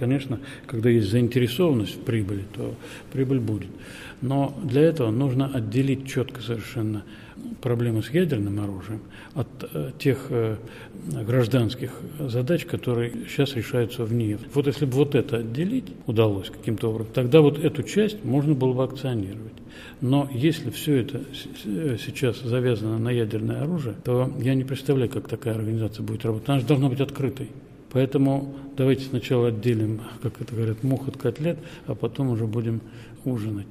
Конечно, когда есть заинтересованность в прибыли, то прибыль будет. Но для этого нужно отделить четко совершенно проблемы с ядерным оружием от э, тех э, гражданских задач, которые сейчас решаются в ней. Вот если бы вот это отделить удалось каким-то образом, тогда вот эту часть можно было бы акционировать. Но если все это сейчас завязано на ядерное оружие, то я не представляю, как такая организация будет работать. Она же должна быть открытой. Поэтому давайте сначала отделим, как это говорят, мух от котлет, а потом уже будем ужинать.